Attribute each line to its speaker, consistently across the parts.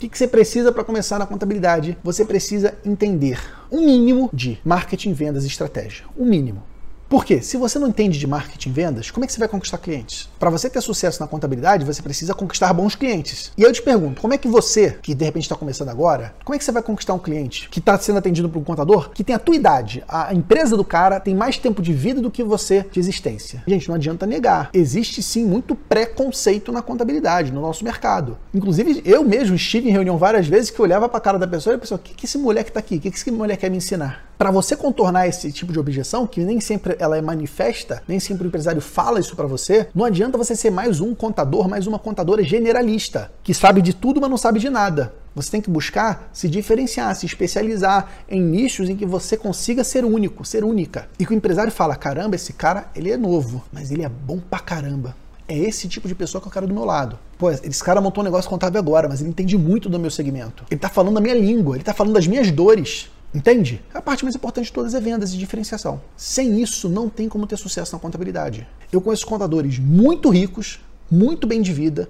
Speaker 1: O que, você precisa para começar na contabilidade? Você precisa entender um mínimo de marketing, vendas e estratégia. Um mínimo. Por quê? Se você não entende de marketing e vendas, como é que você vai conquistar clientes? Para você ter sucesso na contabilidade, você precisa conquistar bons clientes. E eu te pergunto, como é que você, que de repente está começando agora, como é que você vai conquistar um cliente que está sendo atendido por um contador que tem a tua idade? A empresa do cara tem mais tempo de vida do que você de existência. Gente, não adianta negar. Existe sim muito preconceito na contabilidade, no nosso mercado. Inclusive, eu mesmo estive em reunião várias vezes que eu olhava para a cara da pessoa e pensava, o que, que esse moleque está aqui? O que, que esse moleque quer me ensinar? Para você contornar esse tipo de objeção, que nem sempre ela é manifesta, nem sempre o empresário fala isso para você, não adianta você ser mais um contador, mais uma contadora generalista, que sabe de tudo, mas não sabe de nada. Você tem que buscar se diferenciar, se especializar em nichos em que você consiga ser único, ser única. E que o empresário fala: caramba, esse cara ele é novo, mas ele é bom pra caramba. É esse tipo de pessoa que eu quero do meu lado. Pô, esse cara montou um negócio contábil agora, mas ele entende muito do meu segmento. Ele tá falando a minha língua, ele tá falando das minhas dores. Entende? A parte mais importante de todas é vendas e diferenciação. Sem isso, não tem como ter sucesso na contabilidade. Eu conheço contadores muito ricos, muito bem de vida,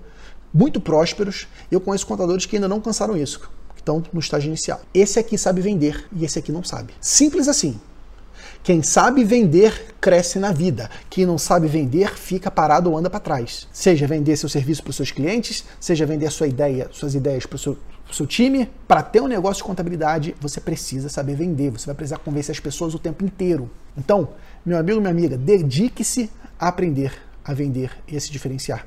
Speaker 1: muito prósperos. Eu conheço contadores que ainda não cansaram isso, que estão no estágio inicial. Esse aqui sabe vender e esse aqui não sabe. Simples assim. Quem sabe vender cresce na vida. Quem não sabe vender fica parado ou anda para trás. Seja vender seu serviço para os seus clientes, seja vender sua ideia, suas ideias para o seu seu time, para ter um negócio de contabilidade, você precisa saber vender, você vai precisar convencer as pessoas o tempo inteiro. Então, meu amigo, minha amiga, dedique-se a aprender a vender e a se diferenciar.